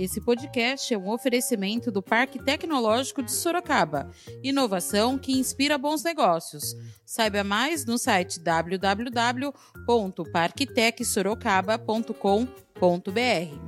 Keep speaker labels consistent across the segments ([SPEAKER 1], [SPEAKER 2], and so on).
[SPEAKER 1] Esse podcast é um oferecimento do Parque Tecnológico de Sorocaba. Inovação que inspira bons negócios. Saiba mais no site www.parktecsorocaba.com.br.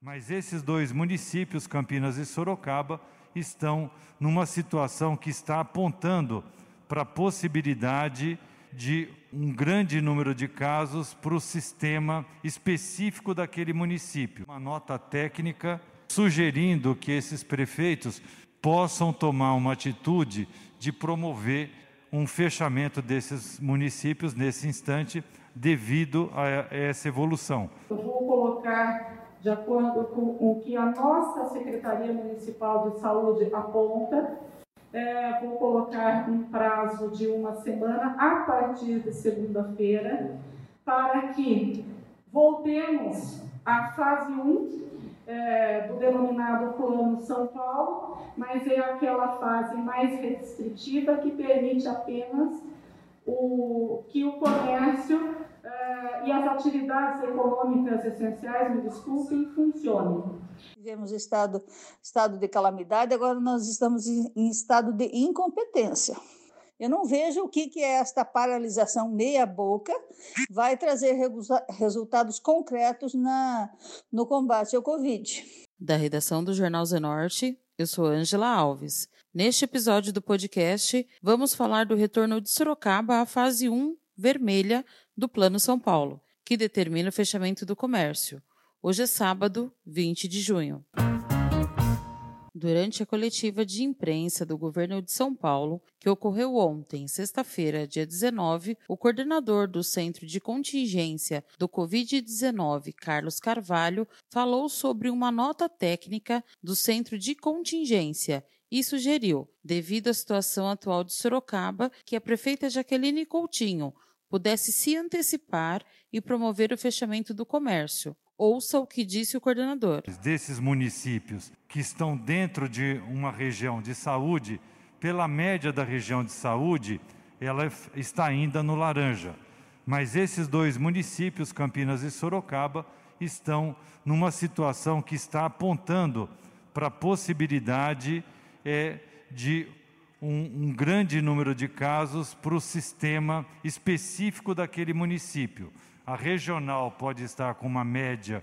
[SPEAKER 2] Mas esses dois municípios, Campinas e Sorocaba, estão numa situação que está apontando para a possibilidade de um grande número de casos para o sistema específico daquele município. Uma nota técnica sugerindo que esses prefeitos possam tomar uma atitude de promover um fechamento desses municípios nesse instante devido a essa evolução.
[SPEAKER 3] Eu vou colocar de acordo com o que a nossa Secretaria Municipal de Saúde aponta. É, vou colocar um prazo de uma semana a partir de segunda-feira, para que voltemos à fase 1 é, do denominado Plano São Paulo, mas é aquela fase mais restritiva que permite apenas o, que o comércio e as atividades econômicas essenciais, me desculpem, funcionem.
[SPEAKER 4] Tivemos estado, estado de calamidade, agora nós estamos em, em estado de incompetência. Eu não vejo o que, que é esta paralisação meia-boca vai trazer resultados concretos na, no combate ao Covid.
[SPEAKER 1] Da redação do Jornal Zenorte, eu sou Ângela Alves. Neste episódio do podcast, vamos falar do retorno de Sorocaba à fase 1 vermelha do Plano São Paulo, que determina o fechamento do comércio. Hoje é sábado, 20 de junho. Durante a coletiva de imprensa do governo de São Paulo, que ocorreu ontem, sexta-feira, dia 19, o coordenador do Centro de Contingência do Covid-19, Carlos Carvalho, falou sobre uma nota técnica do Centro de Contingência e sugeriu, devido à situação atual de Sorocaba, que a prefeita Jaqueline Coutinho pudesse se antecipar e promover o fechamento do comércio. Ouça o que disse o coordenador.
[SPEAKER 2] Desses municípios que estão dentro de uma região de saúde, pela média da região de saúde, ela está ainda no laranja. Mas esses dois municípios, Campinas e Sorocaba, estão numa situação que está apontando para a possibilidade é, de um, um grande número de casos para o sistema específico daquele município. A regional pode estar com uma média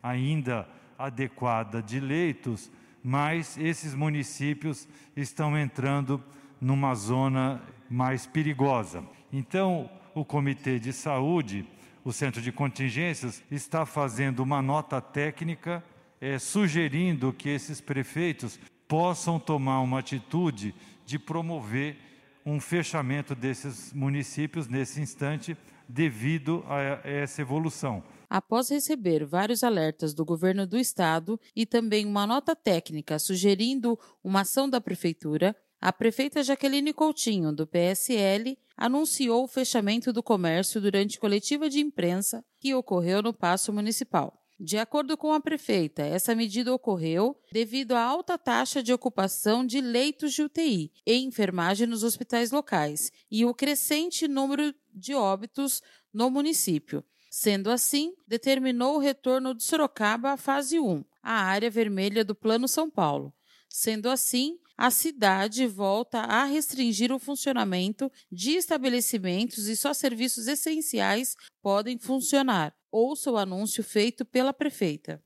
[SPEAKER 2] ainda adequada de leitos, mas esses municípios estão entrando numa zona mais perigosa. Então, o Comitê de Saúde, o Centro de Contingências, está fazendo uma nota técnica é, sugerindo que esses prefeitos possam tomar uma atitude de promover um fechamento desses municípios nesse instante devido a essa evolução.
[SPEAKER 1] Após receber vários alertas do governo do estado e também uma nota técnica sugerindo uma ação da prefeitura, a prefeita Jaqueline Coutinho, do PSL, anunciou o fechamento do comércio durante coletiva de imprensa que ocorreu no Paço Municipal. De acordo com a prefeita, essa medida ocorreu devido à alta taxa de ocupação de leitos de UTI e enfermagem nos hospitais locais e o crescente número de óbitos no município. Sendo assim, determinou o retorno de Sorocaba à fase 1, a área vermelha do Plano São Paulo. Sendo assim, a cidade volta a restringir o funcionamento de estabelecimentos e só serviços essenciais podem funcionar, Ouça o anúncio feito pela prefeita.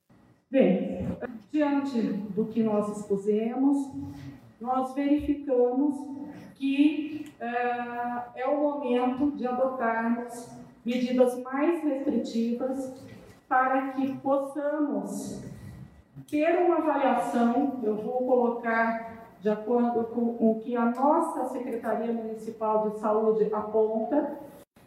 [SPEAKER 3] Bem, diante do que nós expusemos, nós verificamos que é, é o momento de adotarmos medidas mais restritivas para que possamos ter uma avaliação, eu vou colocar de acordo com o que a nossa Secretaria Municipal de Saúde aponta,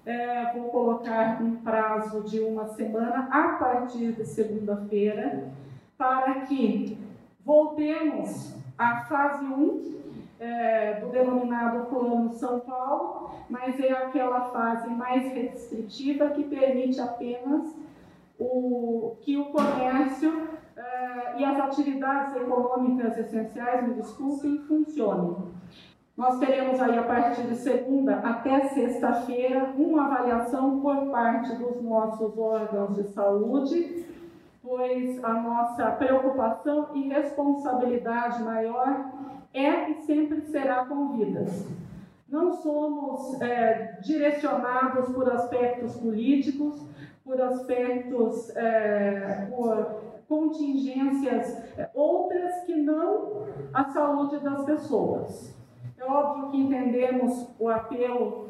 [SPEAKER 3] é, vou colocar um prazo de uma semana a partir de segunda-feira, para que voltemos à fase 1 é, do denominado Plano São Paulo, mas é aquela fase mais restritiva que permite apenas o, que o comércio é, e as atividades econômicas essenciais, me desculpem, funcionem. Nós teremos aí a partir de segunda até sexta-feira uma avaliação por parte dos nossos órgãos de saúde pois a nossa preocupação e responsabilidade maior é e sempre será com vidas. Não somos é, direcionados por aspectos políticos, por aspectos, é, por contingências é, outras que não a saúde das pessoas. É óbvio que entendemos o apelo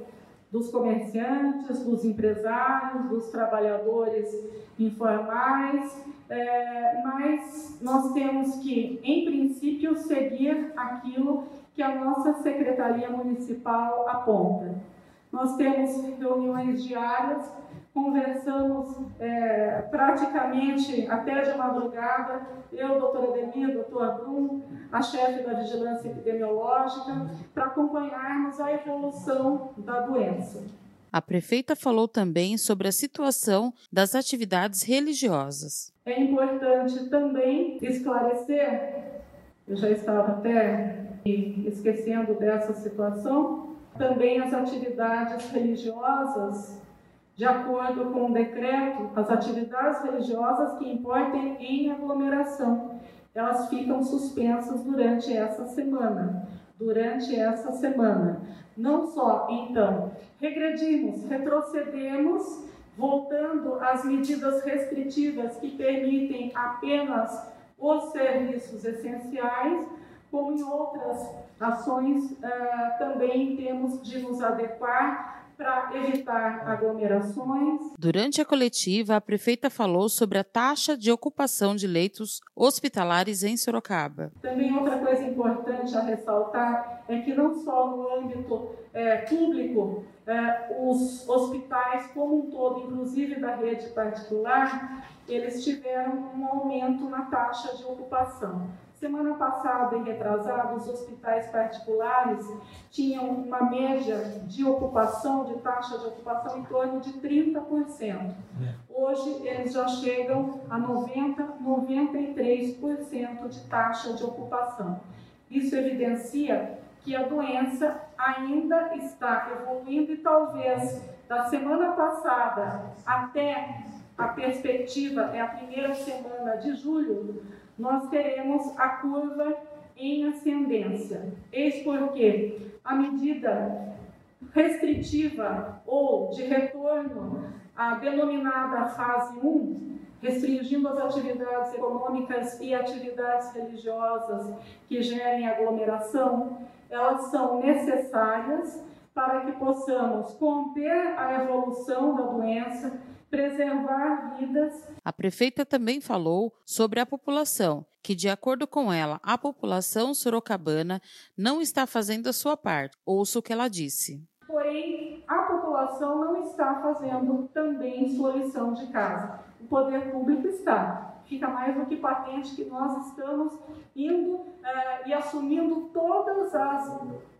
[SPEAKER 3] dos comerciantes, dos empresários, dos trabalhadores informais, é, mas nós temos que, em princípio, seguir aquilo que a nossa Secretaria Municipal aponta. Nós temos reuniões diárias, conversamos é, praticamente até de madrugada, eu, doutora Demir, doutor Brum, a chefe da Vigilância Epidemiológica, para acompanharmos a evolução da doença.
[SPEAKER 1] A prefeita falou também sobre a situação das atividades religiosas.
[SPEAKER 3] É importante também esclarecer, eu já estava até esquecendo dessa situação, também as atividades religiosas, de acordo com o decreto, as atividades religiosas que importem em aglomeração, elas ficam suspensas durante essa semana. Durante essa semana. Não só, então, regredimos, retrocedemos, voltando às medidas restritivas que permitem apenas os serviços essenciais, como em outras ações, uh, também temos de nos adequar para evitar aglomerações.
[SPEAKER 1] Durante a coletiva, a prefeita falou sobre a taxa de ocupação de leitos hospitalares em Sorocaba.
[SPEAKER 3] Também outra coisa importante a ressaltar é que não só no âmbito é, público, é, os hospitais como um todo, inclusive da rede particular, eles tiveram um aumento na taxa de ocupação. Semana passada e retrasada, os hospitais particulares tinham uma média de ocupação, de taxa de ocupação em torno de 30%. Hoje eles já chegam a 90, 93% de taxa de ocupação. Isso evidencia que a doença ainda está evoluindo e talvez da semana passada até a perspectiva é a primeira semana de julho, nós teremos a curva em ascendência. Eis porque a medida restritiva ou de retorno à denominada fase 1, restringindo as atividades econômicas e atividades religiosas que gerem aglomeração, elas são necessárias para que possamos conter a evolução da doença preservar vidas.
[SPEAKER 1] A prefeita também falou sobre a população, que, de acordo com ela, a população sorocabana não está fazendo a sua parte. Ouça o que ela disse.
[SPEAKER 3] Porém, a população não está fazendo também sua lição de casa. O poder público está. Fica mais do que patente que nós estamos indo eh, e assumindo todas as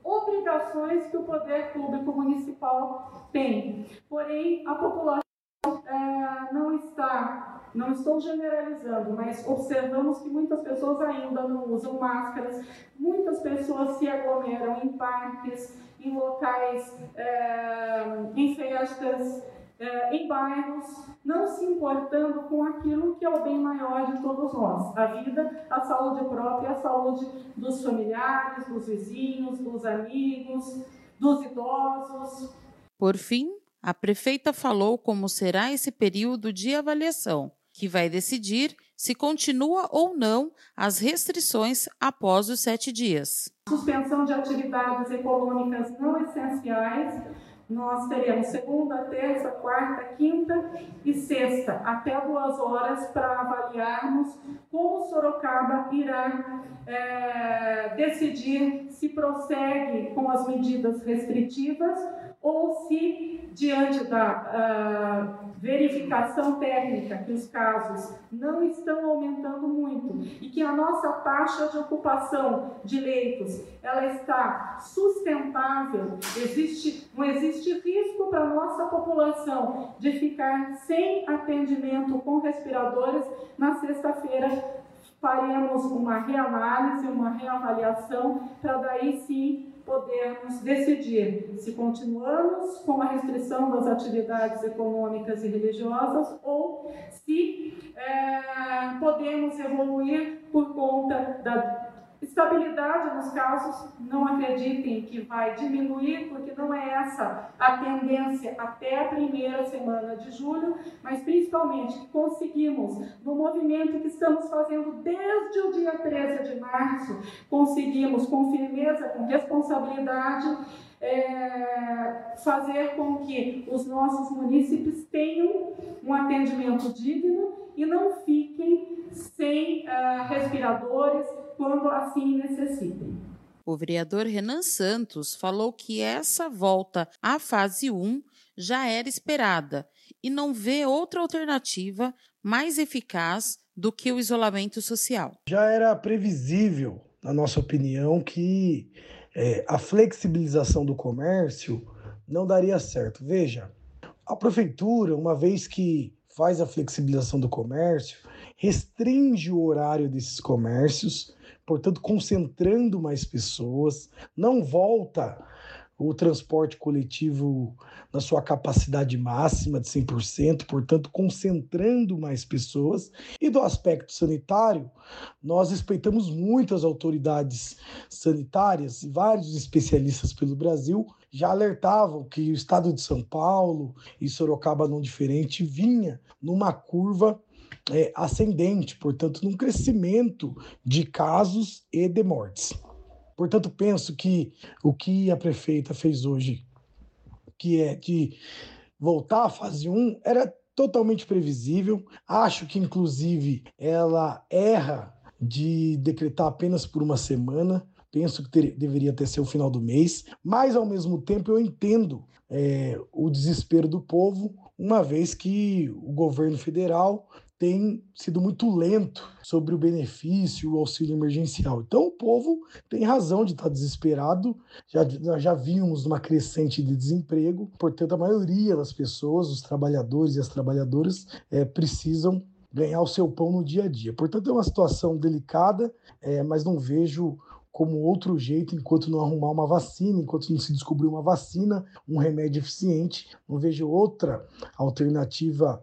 [SPEAKER 3] obrigações que o poder público municipal tem. Porém, a população é, não está, não estou generalizando, mas observamos que muitas pessoas ainda não usam máscaras, muitas pessoas se aglomeram em parques, em locais, é, em festas, é, em bairros, não se importando com aquilo que é o bem maior de todos nós: a vida, a saúde própria, a saúde dos familiares, dos vizinhos, dos amigos, dos idosos.
[SPEAKER 1] Por fim, a prefeita falou como será esse período de avaliação, que vai decidir se continua ou não as restrições após os sete dias.
[SPEAKER 3] Suspensão de atividades econômicas não essenciais. Nós teremos segunda, terça, quarta, quinta e sexta, até duas horas, para avaliarmos como Sorocaba irá é, decidir se prossegue com as medidas restritivas ou se, diante da uh, verificação técnica que os casos não estão aumentando muito e que a nossa taxa de ocupação de leitos ela está sustentável, existe, não existe risco para a nossa população de ficar sem atendimento com respiradores. Na sexta-feira faremos uma reanálise, uma reavaliação, para daí sim podermos decidir se continuamos com a restrição das atividades econômicas e religiosas ou se é, podemos evoluir por conta da Estabilidade nos casos, não acreditem que vai diminuir, porque não é essa a tendência até a primeira semana de julho, mas principalmente que conseguimos, no movimento que estamos fazendo desde o dia 13 de março, conseguimos com firmeza, com responsabilidade, é, fazer com que os nossos munícipes tenham um atendimento digno e não fiquem sem uh, respiradores, quando assim necessitem.
[SPEAKER 1] O vereador Renan Santos falou que essa volta à fase 1 já era esperada e não vê outra alternativa mais eficaz do que o isolamento social.
[SPEAKER 5] Já era previsível, na nossa opinião, que é, a flexibilização do comércio não daria certo. Veja, a prefeitura, uma vez que faz a flexibilização do comércio, restringe o horário desses comércios portanto, concentrando mais pessoas, não volta o transporte coletivo na sua capacidade máxima de 100%, portanto, concentrando mais pessoas. E do aspecto sanitário, nós respeitamos muitas autoridades sanitárias e vários especialistas pelo Brasil já alertavam que o estado de São Paulo e Sorocaba não diferente vinha numa curva é, ascendente, portanto, num crescimento de casos e de mortes. Portanto, penso que o que a prefeita fez hoje, que é de voltar à fase 1, era totalmente previsível. Acho que, inclusive, ela erra de decretar apenas por uma semana. Penso que ter, deveria até ser o final do mês, mas ao mesmo tempo eu entendo é, o desespero do povo, uma vez que o governo federal tem sido muito lento sobre o benefício, o auxílio emergencial. Então o povo tem razão de estar desesperado, já, já vimos uma crescente de desemprego, portanto a maioria das pessoas, os trabalhadores e as trabalhadoras, é, precisam ganhar o seu pão no dia a dia. Portanto é uma situação delicada, é, mas não vejo como outro jeito enquanto não arrumar uma vacina, enquanto não se descobrir uma vacina, um remédio eficiente, não vejo outra alternativa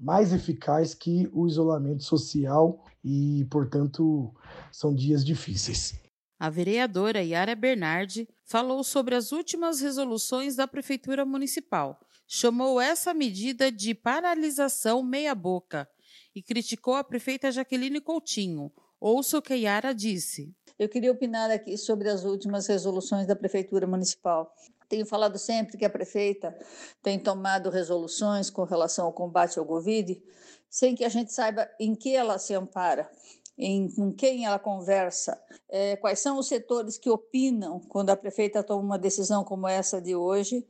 [SPEAKER 5] mais eficaz que o isolamento social e, portanto, são dias difíceis.
[SPEAKER 1] A vereadora Yara Bernardi falou sobre as últimas resoluções da Prefeitura Municipal. Chamou essa medida de paralisação meia-boca e criticou a prefeita Jaqueline Coutinho. Ouça o que Yara disse.
[SPEAKER 4] Eu queria opinar aqui sobre as últimas resoluções da Prefeitura Municipal. Tenho falado sempre que a prefeita tem tomado resoluções com relação ao combate ao Covid, sem que a gente saiba em que ela se ampara, em, com quem ela conversa, é, quais são os setores que opinam quando a prefeita toma uma decisão como essa de hoje,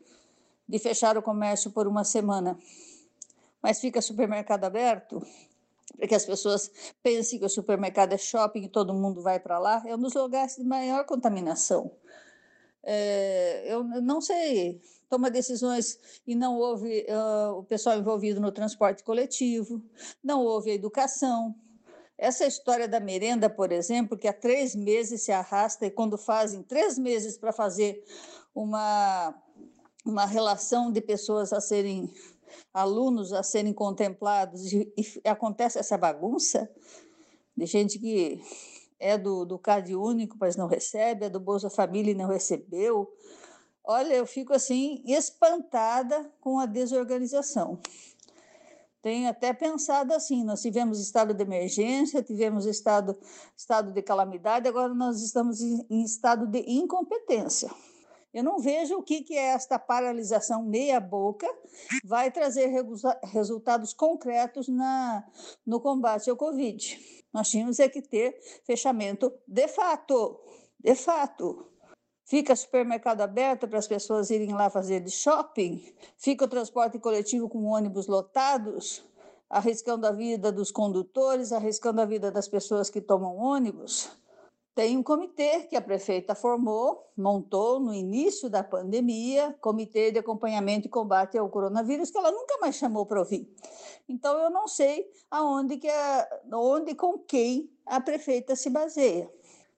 [SPEAKER 4] de fechar o comércio por uma semana. Mas fica supermercado aberto? para que as pessoas pensem que o supermercado é shopping e todo mundo vai para lá, é um dos lugares de maior contaminação é, eu não sei, toma decisões e não houve uh, o pessoal envolvido no transporte coletivo, não houve a educação. Essa história da merenda, por exemplo, que há três meses se arrasta e quando fazem três meses para fazer uma, uma relação de pessoas a serem alunos a serem contemplados e, e acontece essa bagunça de gente que é do, do CAD único, mas não recebe, é do Bolsa Família e não recebeu. Olha, eu fico assim espantada com a desorganização. Tenho até pensado assim: nós tivemos estado de emergência, tivemos estado, estado de calamidade, agora nós estamos em, em estado de incompetência. Eu não vejo o que, que esta paralisação meia-boca vai trazer resultados concretos na, no combate ao Covid. Nós tínhamos é que ter fechamento de fato, de fato. Fica supermercado aberto para as pessoas irem lá fazer de shopping, fica o transporte coletivo com ônibus lotados, arriscando a vida dos condutores, arriscando a vida das pessoas que tomam ônibus. Tem um comitê que a prefeita formou, montou no início da pandemia, Comitê de Acompanhamento e Combate ao Coronavírus, que ela nunca mais chamou para ouvir. Então eu não sei aonde que a, onde com quem a prefeita se baseia.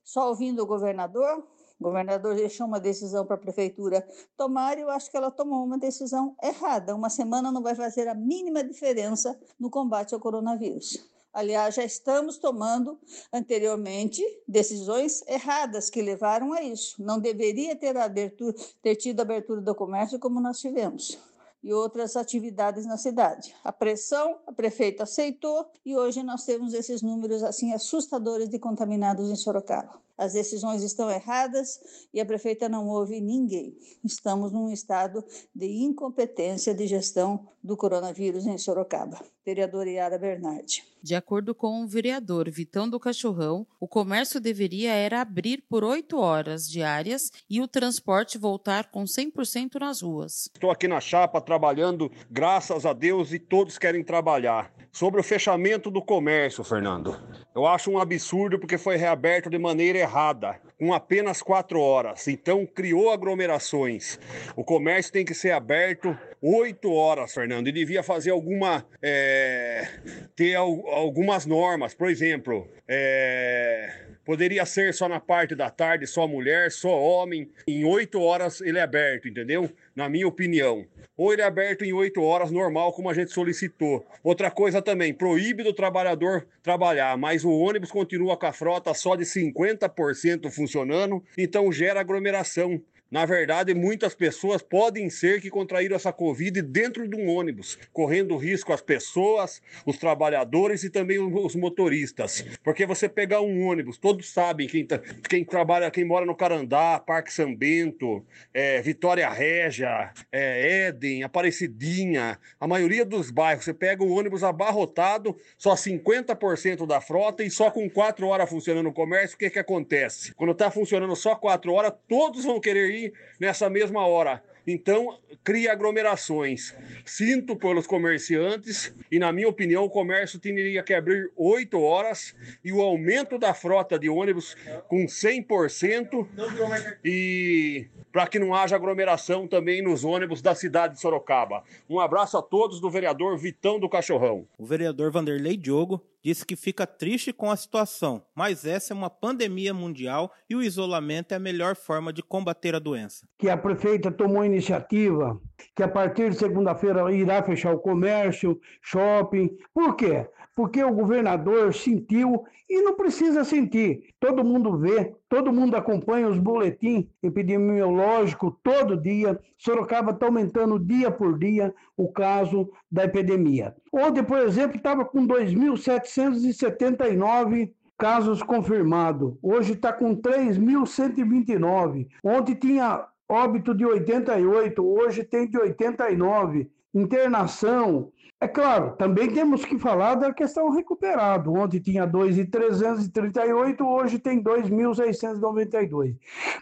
[SPEAKER 4] Só ouvindo o governador, o governador deixou uma decisão para a prefeitura tomar e eu acho que ela tomou uma decisão errada. Uma semana não vai fazer a mínima diferença no combate ao coronavírus. Aliás, já estamos tomando anteriormente decisões erradas que levaram a isso. Não deveria ter, abertura, ter tido abertura do comércio como nós tivemos e outras atividades na cidade. A pressão, a prefeita aceitou e hoje nós temos esses números assim assustadores de contaminados em Sorocaba. As decisões estão erradas e a prefeita não ouve ninguém. Estamos num estado de incompetência de gestão do coronavírus em Sorocaba. Vereadora Yara Bernardi.
[SPEAKER 1] De acordo com o vereador Vitão do Cachorrão, o comércio deveria era abrir por oito horas diárias e o transporte voltar com 100% nas ruas.
[SPEAKER 6] Estou aqui na chapa trabalhando, graças a Deus, e todos querem trabalhar. Sobre o fechamento do comércio, Fernando, eu acho um absurdo porque foi reaberto de maneira errada, com apenas quatro horas. Então criou aglomerações. O comércio tem que ser aberto oito horas, Fernando, e devia fazer alguma. É, ter algumas normas. Por exemplo, é, poderia ser só na parte da tarde, só mulher, só homem. Em oito horas ele é aberto, entendeu? Na minha opinião. Ou ele é aberto em oito horas, normal, como a gente solicitou. Outra coisa também, proíbe do trabalhador trabalhar, mas o ônibus continua com a frota só de 50% funcionando, então gera aglomeração. Na verdade, muitas pessoas podem ser que contraíram essa Covid dentro de um ônibus, correndo risco as pessoas, os trabalhadores e também os motoristas. Porque você pegar um ônibus, todos sabem quem, tá, quem trabalha, quem mora no Carandá, Parque São Bento, é, Vitória Régia, é, Éden, Aparecidinha, a maioria dos bairros, você pega um ônibus abarrotado, só 50% da frota e só com 4 horas funcionando o comércio, o que, que acontece? Quando está funcionando só 4 horas, todos vão querer ir nessa mesma hora. Então, cria aglomerações. Sinto pelos comerciantes e, na minha opinião, o comércio teria que abrir 8 horas e o aumento da frota de ônibus com 100% e para que não haja aglomeração também nos ônibus da cidade de Sorocaba. Um abraço a todos do vereador Vitão do Cachorrão.
[SPEAKER 7] O vereador Vanderlei Diogo disse que fica triste com a situação, mas essa é uma pandemia mundial e o isolamento é a melhor forma de combater a doença.
[SPEAKER 8] Que a prefeita tomou iniciativa, que a partir de segunda-feira irá fechar o comércio, shopping. Por quê? Porque o governador sentiu e não precisa sentir. Todo mundo vê, todo mundo acompanha os boletins epidemiológicos todo dia. Sorocaba está aumentando dia por dia o caso da epidemia. Ontem, por exemplo, estava com 2.779 casos confirmados. Hoje está com 3.129. Ontem tinha óbito de 88, hoje tem de 89. Internação. É claro, também temos que falar da questão recuperado. Ontem tinha 2.338, hoje tem 2.692.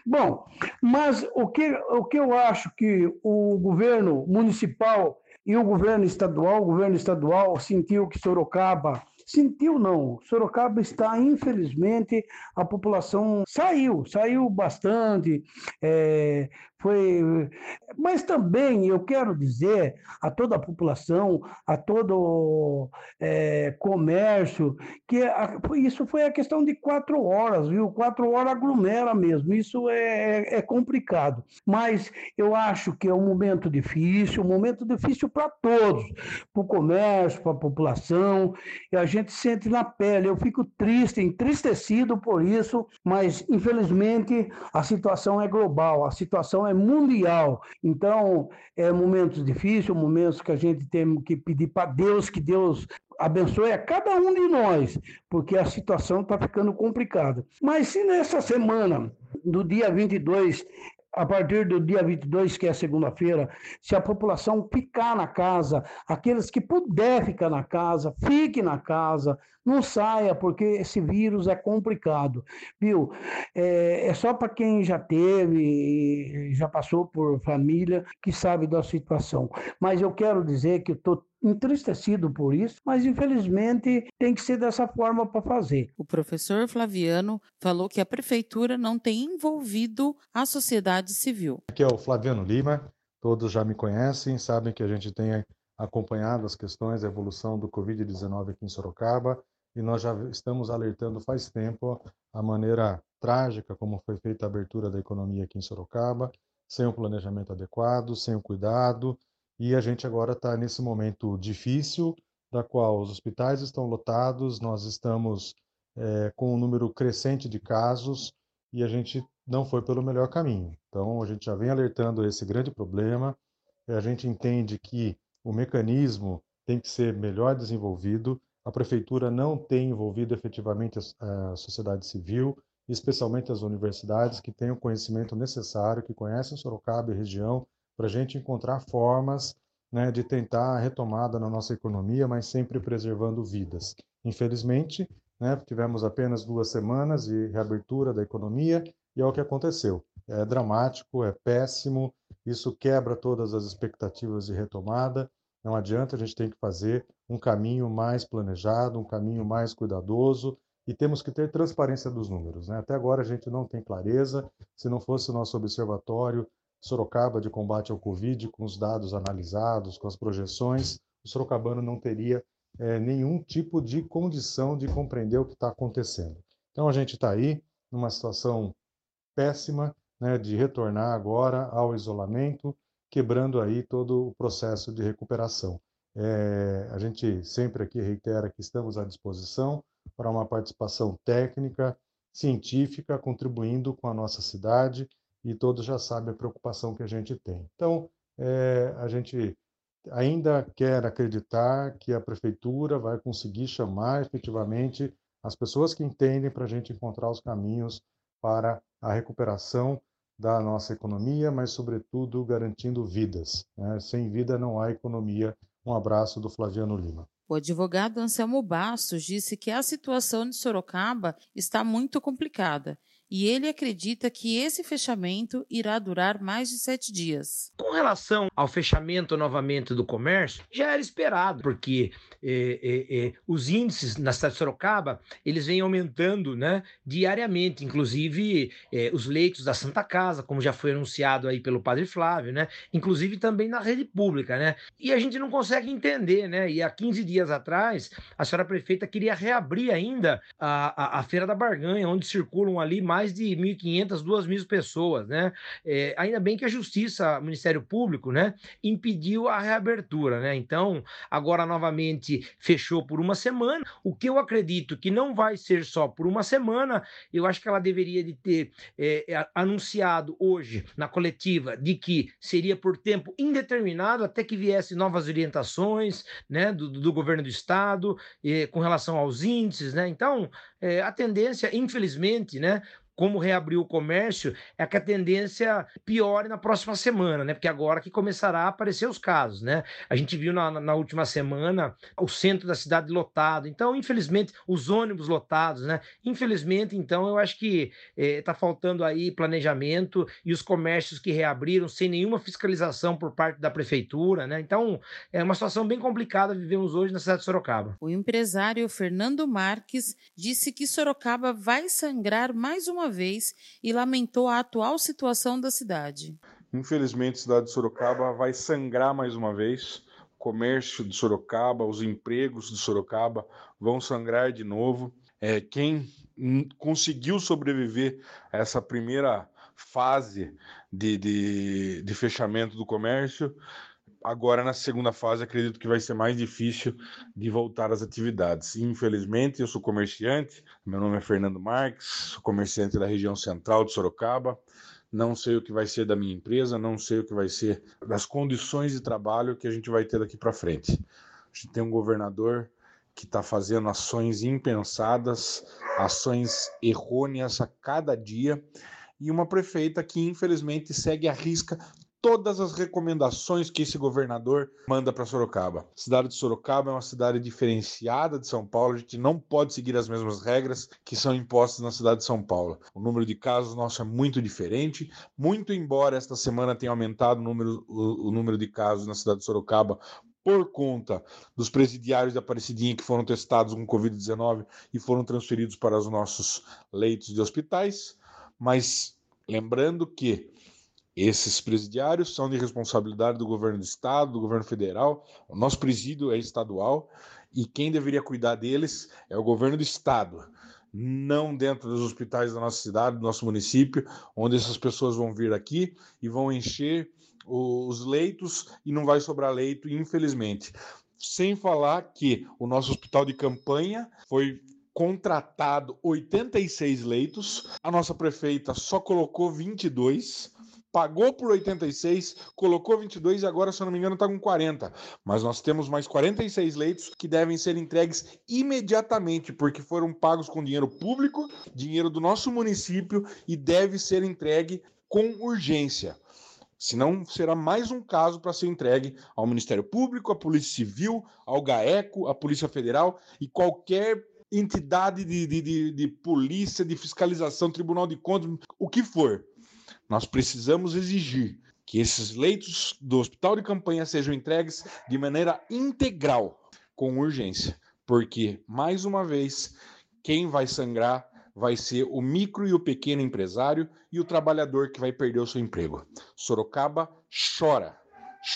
[SPEAKER 8] Bom, mas o que, o que eu acho que o governo municipal e o governo estadual, o governo estadual sentiu que Sorocaba sentiu não. Sorocaba está, infelizmente, a população saiu, saiu bastante, é, foi, mas também eu quero dizer a toda a população, a todo é, comércio, que a, isso foi a questão de quatro horas, viu? Quatro horas aglomera mesmo, isso é, é, é complicado. Mas eu acho que é um momento difícil, um momento difícil para todos, para o comércio, para a população, e a gente sente na pele. Eu fico triste, entristecido por isso, mas infelizmente a situação é global, a situação é é mundial. Então, é momentos difíceis, momentos que a gente tem que pedir para Deus que Deus abençoe a cada um de nós, porque a situação está ficando complicada. Mas se nessa semana, do dia 22, a partir do dia 22, que é segunda-feira, se a população ficar na casa, aqueles que puder ficar na casa, fique na casa, não saia, porque esse vírus é complicado, viu? É, é só para quem já teve, já passou por família, que sabe da situação. Mas eu quero dizer que eu estou entristecido por isso, mas infelizmente tem que ser dessa forma para fazer.
[SPEAKER 1] O professor Flaviano falou que a prefeitura não tem envolvido a sociedade civil.
[SPEAKER 9] Aqui é o Flaviano Lima, todos já me conhecem, sabem que a gente tem acompanhado as questões, a evolução do Covid-19 aqui em Sorocaba, e nós já estamos alertando faz tempo a maneira trágica como foi feita a abertura da economia aqui em Sorocaba, sem o planejamento adequado, sem o cuidado, e a gente agora está nesse momento difícil, da qual os hospitais estão lotados, nós estamos é, com um número crescente de casos e a gente não foi pelo melhor caminho. Então, a gente já vem alertando esse grande problema. A gente entende que o mecanismo tem que ser melhor desenvolvido. A prefeitura não tem envolvido efetivamente a, sociedade civil, especialmente as universidades que têm o conhecimento necessário, que conhecem Sorocaba e região, para a gente encontrar formas né, de tentar a retomada na nossa economia, mas sempre preservando vidas. Infelizmente, né, tivemos apenas duas semanas de reabertura da economia e é o que aconteceu. É dramático, é péssimo, isso quebra todas as expectativas de retomada. Não adianta, a gente tem que fazer um caminho mais planejado, um caminho mais cuidadoso e temos que ter transparência dos números. Né? Até agora a gente não tem clareza. Se não fosse o nosso observatório Sorocaba de combate ao Covid, com os dados analisados, com as projeções, o sorocabano não teria é, nenhum tipo de condição de compreender o que está acontecendo. Então a gente está aí numa situação péssima né, de retornar agora ao isolamento, quebrando aí todo o processo de recuperação. É, a gente sempre aqui reitera que estamos à disposição para uma participação técnica, científica, contribuindo com a nossa cidade e todos já sabem a preocupação que a gente tem. Então, é, a gente ainda quer acreditar que a prefeitura vai conseguir chamar efetivamente as pessoas que entendem para a gente encontrar os caminhos para a recuperação da nossa economia, mas, sobretudo, garantindo vidas. Né? Sem vida não há economia. Um abraço do Flaviano Lima.
[SPEAKER 1] O advogado Anselmo Bastos disse que a situação de Sorocaba está muito complicada e ele acredita que esse fechamento irá durar mais de sete dias.
[SPEAKER 10] Com relação ao fechamento novamente do comércio, já era esperado, porque eh, eh, eh, os índices na cidade de Sorocaba eles vêm aumentando né, diariamente, inclusive os leitos da Santa Casa, como já foi anunciado aí pelo Padre Flávio, né, inclusive também na rede pública. Né, e a gente não consegue entender, né, e há 15 dias atrás, a senhora prefeita queria reabrir ainda a, a, a Feira da Barganha, onde circulam ali mais mais de 1.500, 2.000 pessoas, né? É, ainda bem que a Justiça, o Ministério Público, né, impediu a reabertura, né? Então, agora novamente fechou por uma semana. O que eu acredito que não vai ser só por uma semana, eu acho que ela deveria de ter é, é anunciado hoje na coletiva de que seria por tempo indeterminado até que viesse novas orientações, né, do, do governo do estado eh, com relação aos índices, né? Então, é, a tendência, infelizmente, né, como reabriu o comércio, é que a tendência piore na próxima semana, né? Porque agora que começará a aparecer os casos, né? A gente viu na, na última semana o centro da cidade lotado. Então, infelizmente, os ônibus lotados, né? Infelizmente, então, eu acho que está eh, faltando aí planejamento e os comércios que reabriram sem nenhuma fiscalização por parte da prefeitura, né? Então, é uma situação bem complicada vivemos hoje na cidade de Sorocaba.
[SPEAKER 1] O empresário Fernando Marques disse que Sorocaba vai sangrar mais uma vez e lamentou a atual situação da cidade.
[SPEAKER 11] Infelizmente, a cidade de Sorocaba vai sangrar mais uma vez. O comércio de Sorocaba, os empregos de Sorocaba vão sangrar de novo. É, quem conseguiu sobreviver a essa primeira fase de, de, de fechamento do comércio agora na segunda fase acredito que vai ser mais difícil de voltar às atividades. Infelizmente, eu sou comerciante, meu nome é Fernando Marques, sou comerciante da região central de Sorocaba. Não sei o que vai ser da minha empresa, não sei o que vai ser das condições de trabalho que a gente vai ter daqui para frente. A gente tem um governador que está fazendo ações impensadas, ações errôneas a cada dia, e uma prefeita que infelizmente segue a risca todas as recomendações que esse governador manda para Sorocaba. A cidade de Sorocaba é uma cidade diferenciada de São Paulo, a gente não pode seguir as mesmas regras que são impostas na cidade de São Paulo. O número de casos nosso é muito diferente, muito embora esta semana tenha aumentado o número, o, o número de casos na cidade de Sorocaba por conta dos presidiários da Aparecidinha que foram testados com Covid-19 e foram transferidos para os nossos leitos de hospitais, mas lembrando que esses presidiários são de responsabilidade do governo do estado, do governo federal. O nosso presídio é estadual e quem deveria cuidar deles é o governo do estado, não dentro dos hospitais da nossa cidade, do nosso município, onde essas pessoas vão vir aqui e vão encher os leitos e não vai sobrar leito, infelizmente. Sem falar que o nosso hospital de campanha foi contratado 86 leitos, a nossa prefeita só colocou 22, pagou por 86, colocou 22 e agora, se eu não me engano, está com 40. Mas nós temos mais 46 leitos que devem ser entregues imediatamente, porque foram pagos com dinheiro público, dinheiro do nosso município e deve ser entregue com urgência. Senão será mais um caso para ser entregue ao Ministério Público, à Polícia Civil, ao GAECO, à Polícia Federal e qualquer entidade de, de, de, de polícia, de fiscalização, Tribunal de Contas, o que for. Nós precisamos exigir que esses leitos do hospital de campanha sejam entregues de maneira integral, com urgência, porque, mais uma vez, quem vai sangrar vai ser o micro e o pequeno empresário e o trabalhador que vai perder o seu emprego. Sorocaba chora,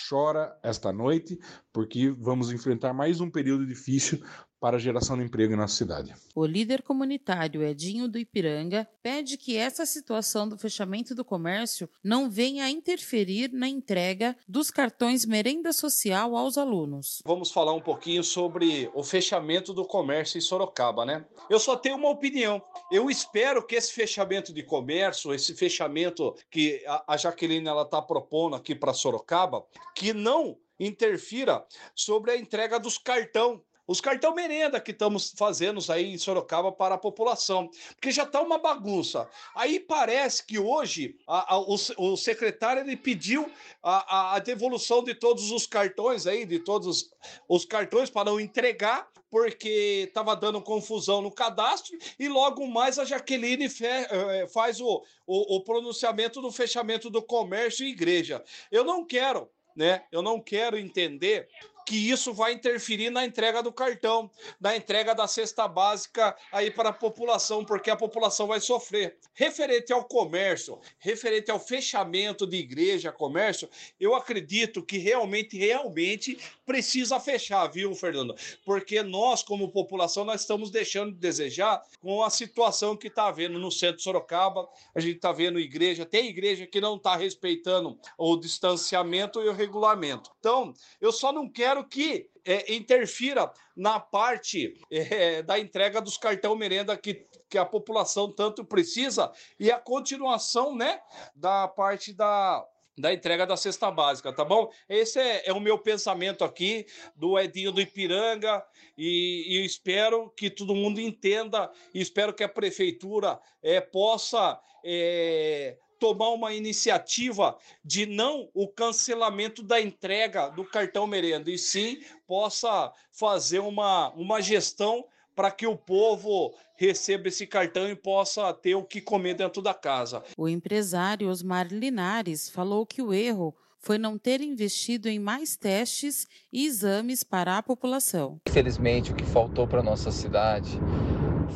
[SPEAKER 11] chora esta noite, porque vamos enfrentar mais um período difícil para a geração de emprego na cidade.
[SPEAKER 1] O líder comunitário Edinho do Ipiranga pede que essa situação do fechamento do comércio não venha a interferir na entrega dos cartões merenda social aos alunos.
[SPEAKER 12] Vamos falar um pouquinho sobre o fechamento do comércio em Sorocaba, né? Eu só tenho uma opinião. Eu espero que esse fechamento de comércio, esse fechamento que a Jaqueline ela está propondo aqui para Sorocaba, que não interfira sobre a entrega dos cartão os cartão merenda que estamos fazendo aí em Sorocaba para a população, porque já está uma bagunça. Aí parece que hoje a, a, o, o, secretário ele pediu a, a, devolução de todos os cartões aí, de todos os cartões para não entregar, porque estava dando confusão no cadastro, e logo mais a Jaqueline fe, eh, faz o, o, o pronunciamento do fechamento do comércio e igreja. Eu não quero né? Eu não quero entender que isso vai interferir na entrega do cartão, na entrega da cesta básica aí para a população, porque a população vai sofrer. Referente ao comércio, referente ao fechamento de igreja, comércio, eu acredito que realmente, realmente precisa fechar, viu, Fernando? Porque nós, como população, nós estamos deixando de desejar com a situação que está havendo no centro de Sorocaba. A gente está vendo igreja, tem igreja que não está respeitando o distanciamento e o regulamento. Então, eu só não quero que é, interfira na parte é, da entrega dos cartão merenda que, que a população tanto precisa e a continuação né, da parte da, da entrega da cesta básica, tá bom? Esse é, é, o meu pensamento aqui do Edinho do Ipiranga e, e espero que todo mundo entenda e espero que a prefeitura é, possa é, tomar uma iniciativa de não o cancelamento da entrega do cartão merenda, e sim possa fazer uma, uma gestão para que o povo receba esse cartão e possa ter o que comer dentro da casa.
[SPEAKER 1] O empresário Osmar Linares falou que o erro foi não ter investido em mais testes e exames para a população.
[SPEAKER 13] Infelizmente, o que faltou para nossa cidade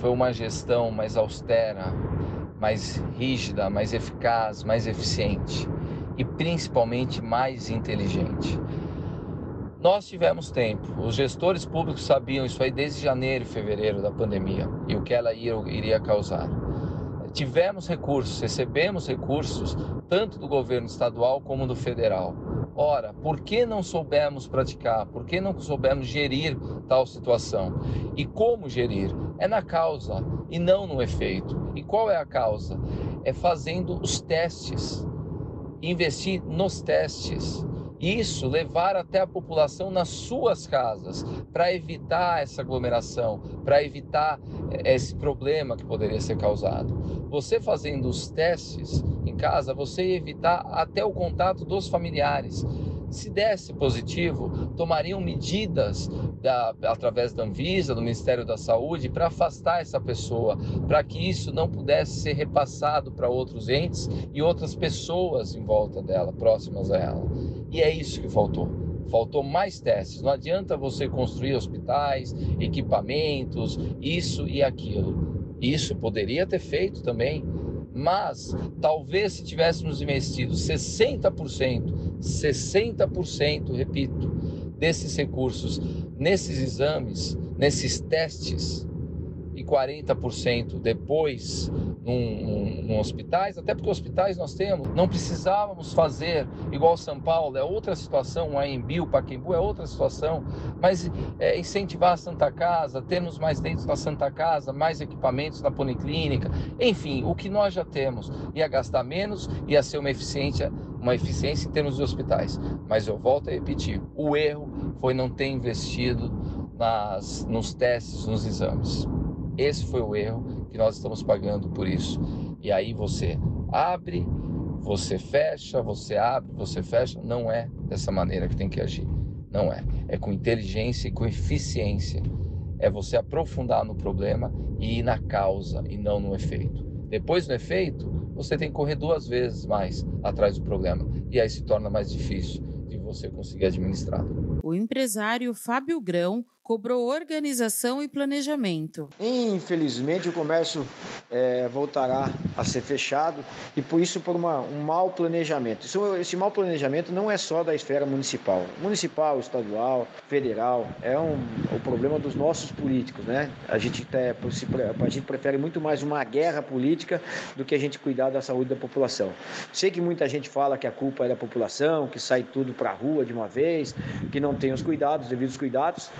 [SPEAKER 13] foi uma gestão mais austera, mais rígida, mais eficaz, mais eficiente e principalmente mais inteligente. Nós tivemos tempo, os gestores públicos sabiam isso aí desde janeiro e fevereiro da pandemia e o que ela iria causar. Tivemos recursos, recebemos recursos tanto do governo estadual como do federal. Ora, por que não soubemos praticar? Por que não soubemos gerir tal situação? E como gerir? É na causa e não no efeito. E qual é a causa? É fazendo os testes, investir nos testes isso levar até a população nas suas casas, para evitar essa aglomeração, para evitar eh, esse problema que poderia ser causado. Você fazendo os testes em casa, você evitar até o contato dos familiares. Se desse positivo, tomariam medidas da, através da Anvisa, do Ministério da Saúde, para afastar essa pessoa, para que isso não pudesse ser repassado para outros entes e outras pessoas em volta dela, próximas a ela. E é isso que faltou. Faltou mais testes. Não adianta você construir hospitais, equipamentos, isso e aquilo. Isso poderia ter feito também, mas talvez se tivéssemos investido 60%, 60%, repito, desses recursos nesses exames, nesses testes, 40% depois num, num, hospitais, até porque hospitais nós temos, não precisávamos fazer igual São Paulo, é outra situação, o Aembi, o Paquembu é outra situação, mas é, incentivar a Santa Casa, termos mais dentro da Santa Casa, mais equipamentos na policlínica, enfim, o que nós já temos, ia gastar menos, ia ser uma eficiência, uma eficiência em termos de hospitais. Mas eu volto a repetir, o erro foi não ter investido nas, nos testes, nos exames. Esse foi o erro que nós estamos pagando por isso. E aí você abre, você fecha, você abre, você fecha. Não é dessa maneira que tem que agir. Não é. É com inteligência e com eficiência. É você aprofundar no problema e ir na causa e não no efeito. Depois do efeito, você tem que correr duas vezes mais atrás do problema. E aí se torna mais difícil de você conseguir administrar.
[SPEAKER 1] O empresário Fábio Grão cobrou organização e planejamento.
[SPEAKER 14] Infelizmente, o comércio é, voltará a ser fechado e por isso por uma, um mau planejamento. Isso, esse mau planejamento não é só da esfera municipal, municipal, estadual, federal. É um, o problema dos nossos políticos, né? A gente, é, a gente prefere muito mais uma guerra política do que a gente cuidar da saúde da população. Sei que muita gente fala que a culpa é da população, que sai tudo para a rua de uma vez, que não tem os cuidados, devidos cuidados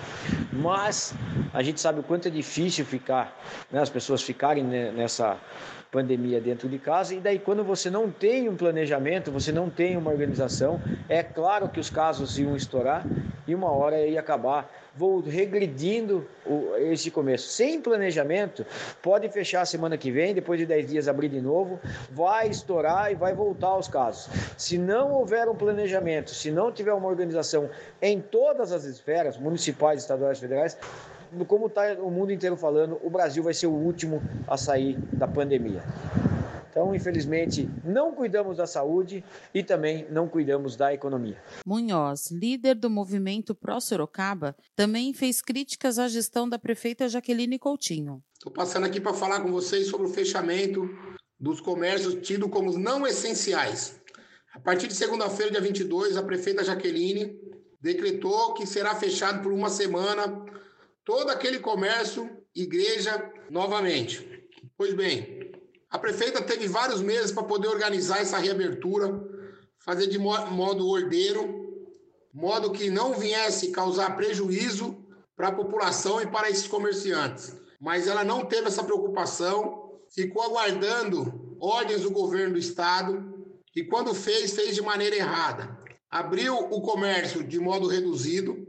[SPEAKER 14] mas a gente sabe o quanto é difícil ficar, né, as pessoas ficarem nessa pandemia dentro de casa, e daí quando você não tem um planejamento, você não tem uma organização, é claro que os casos iam estourar e uma hora ia acabar vou regredindo esse começo. Sem planejamento, pode fechar a semana que vem, depois de 10 dias abrir de novo, vai estourar e vai voltar aos casos. Se não houver um planejamento, se não tiver uma organização em todas as esferas, municipais, estaduais, federais, como está o mundo inteiro falando, o Brasil vai ser o último a sair da pandemia. Então, infelizmente, não cuidamos da saúde e também não cuidamos da economia.
[SPEAKER 1] Munhoz, líder do movimento Pró Sorocaba, também fez críticas à gestão da prefeita Jaqueline Coutinho.
[SPEAKER 15] Estou passando aqui para falar com vocês sobre o fechamento dos comércios tidos como não essenciais. A partir de segunda-feira, dia 22, a prefeita Jaqueline decretou que será fechado por uma semana todo aquele comércio, igreja, novamente. Pois bem, a prefeita teve vários meses para poder organizar essa reabertura, fazer de modo ordeiro, modo que não viesse causar prejuízo para a população e para esses comerciantes. Mas ela não teve essa preocupação, ficou aguardando ordens do governo do estado e quando fez, fez de maneira errada. Abriu o comércio de modo reduzido,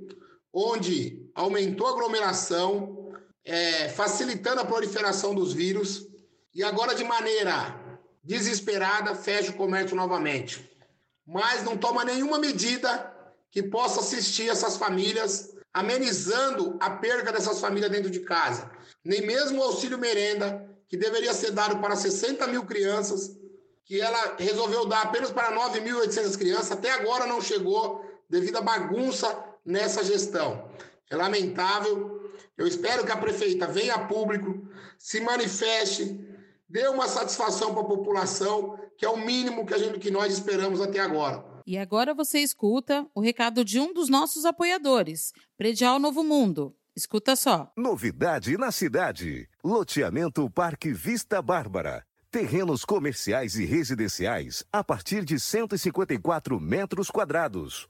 [SPEAKER 15] onde aumentou a aglomeração, é, facilitando a proliferação dos vírus e agora, de maneira desesperada, fecha o comércio novamente. Mas não toma nenhuma medida que possa assistir essas famílias, amenizando a perda dessas famílias dentro de casa. Nem mesmo o auxílio merenda, que deveria ser dado para 60 mil crianças, que ela resolveu dar apenas para 9.800 crianças, até agora não chegou, devido à bagunça nessa gestão. É lamentável. Eu espero que a prefeita venha a público, se manifeste, dê uma satisfação para a população, que é o mínimo que, a gente, que nós esperamos até agora.
[SPEAKER 1] E agora você escuta o recado de um dos nossos apoiadores, Predial Novo Mundo. Escuta só.
[SPEAKER 16] Novidade na cidade: Loteamento Parque Vista Bárbara. Terrenos comerciais e residenciais a partir de 154 metros quadrados.